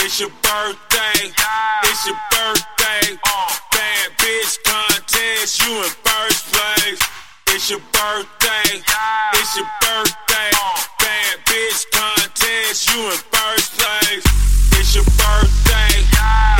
It's your birthday. It's your birthday. Bad bitch contest. You in first place. It's your birthday. It's your birthday. Bad bitch contest. You in first place. It's your birthday.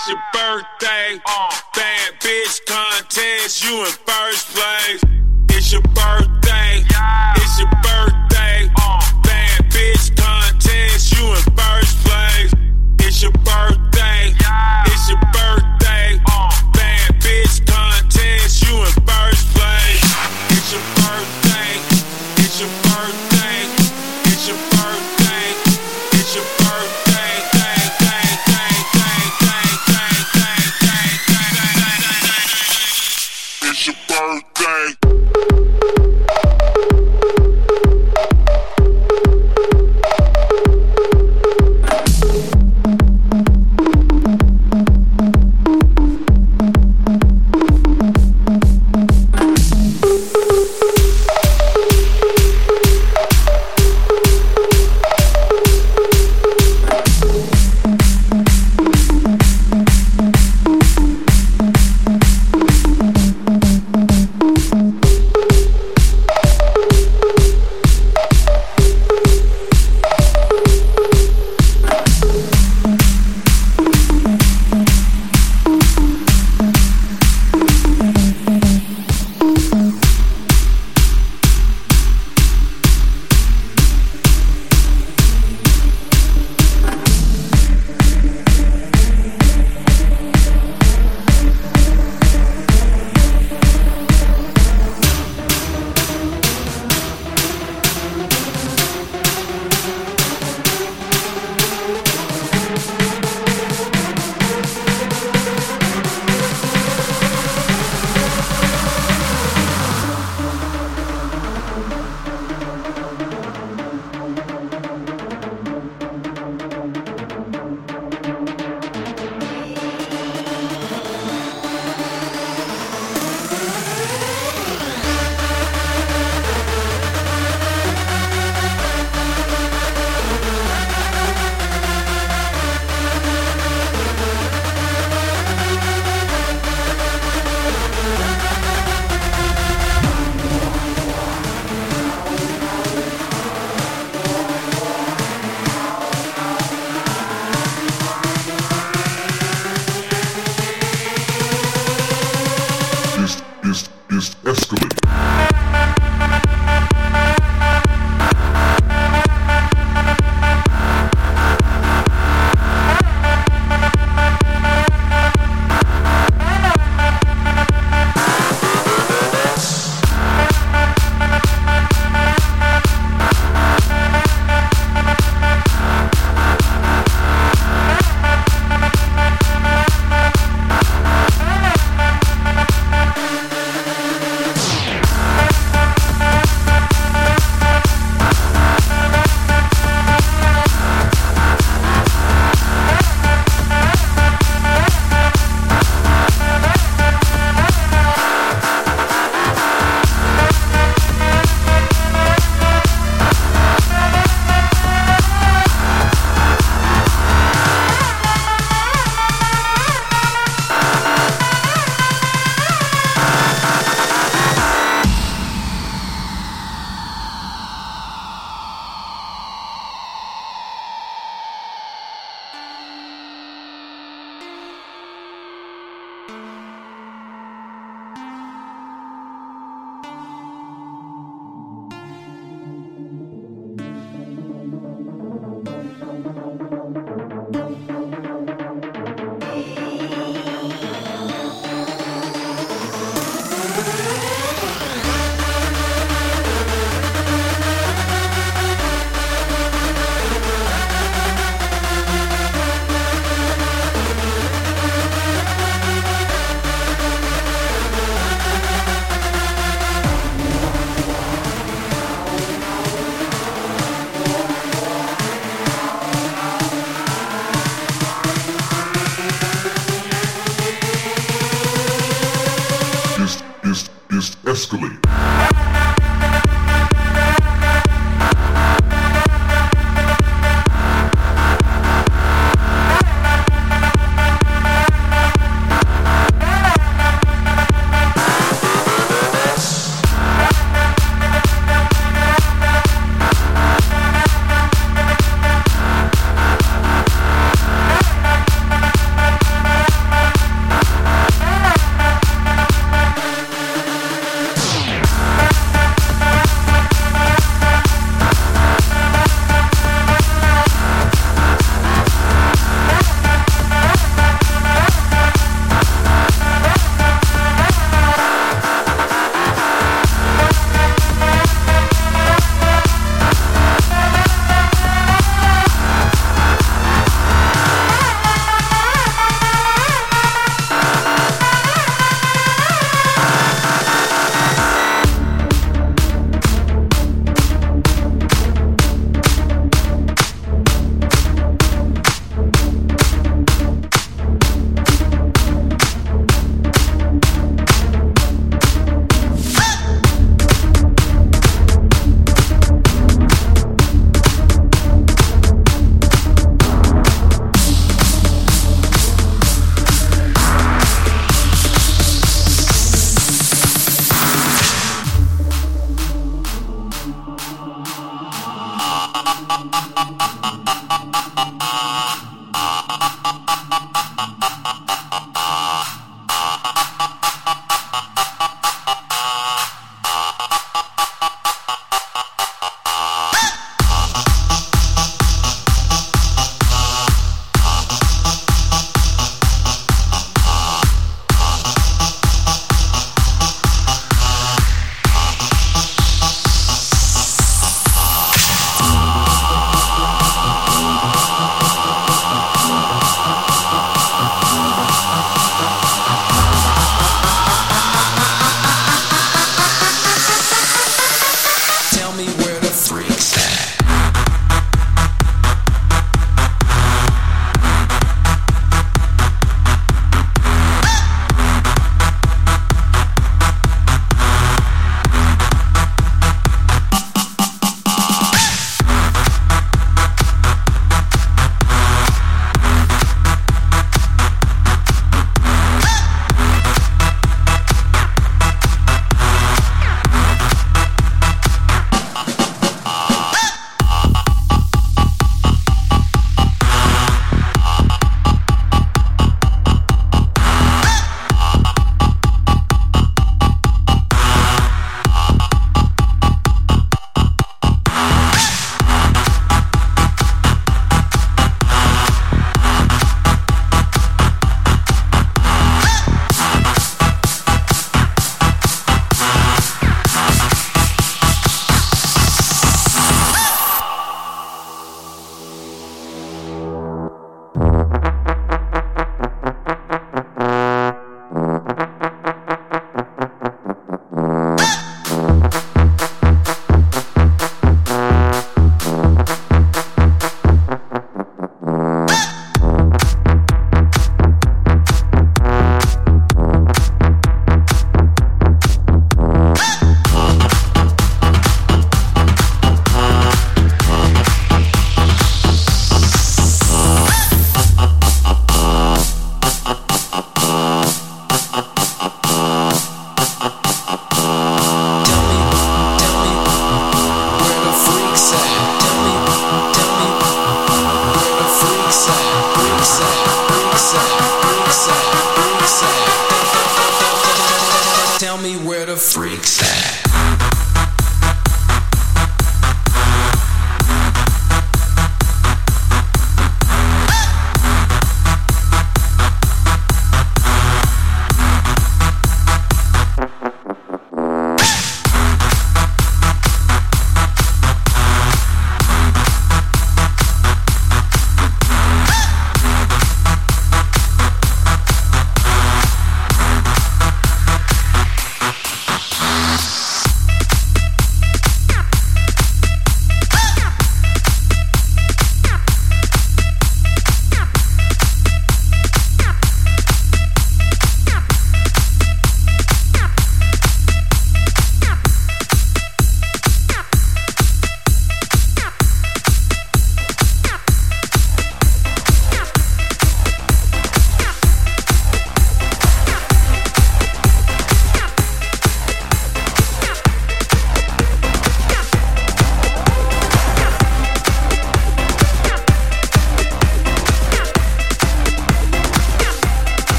it's your birthday. Uh.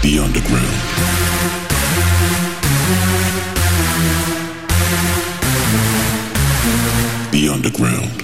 The Underground. The Underground.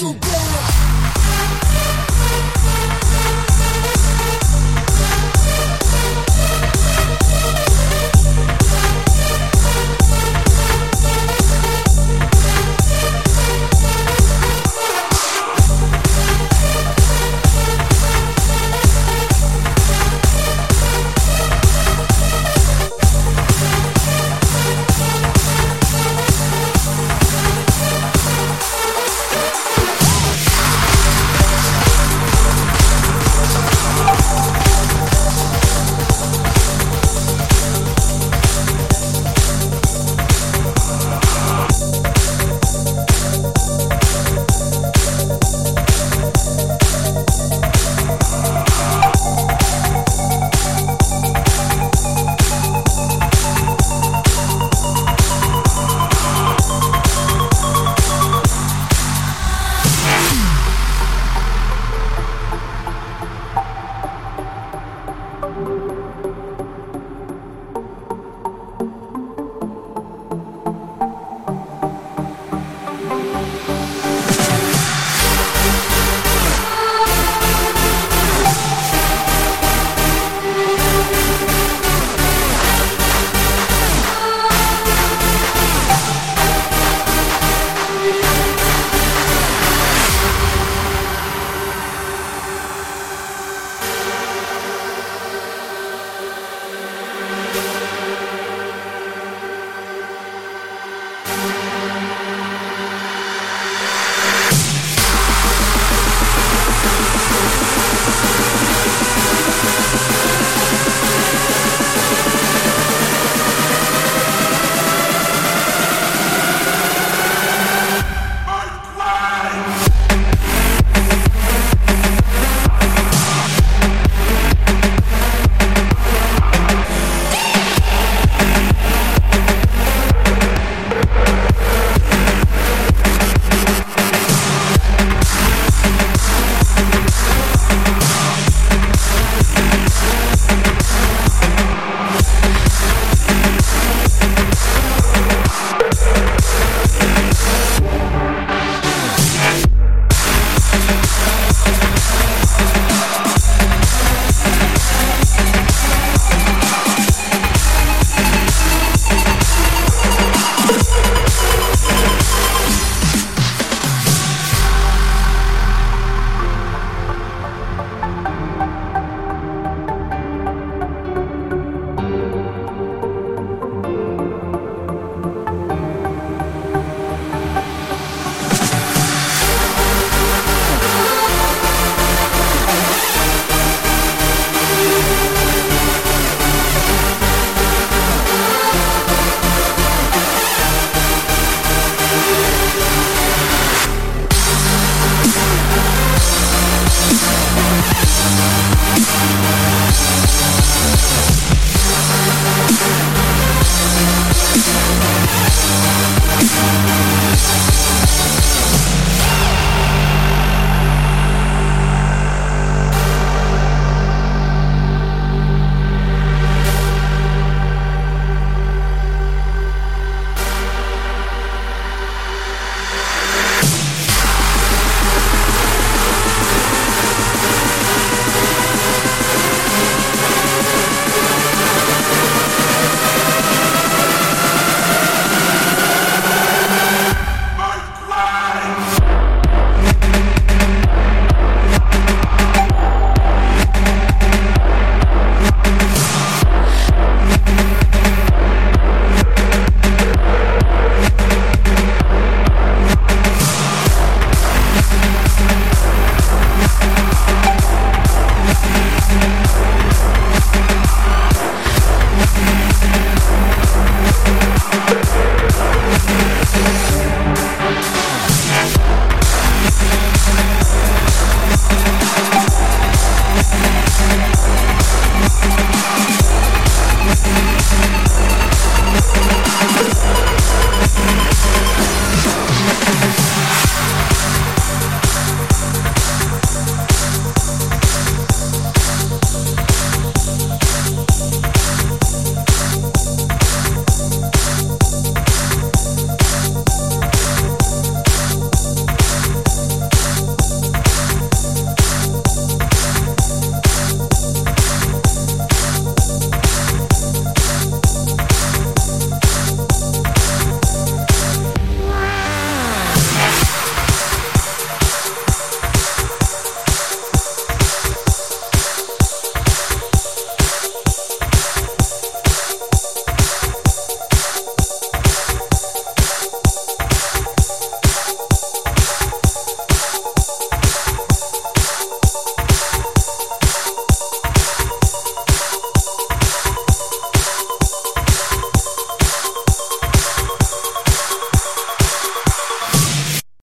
You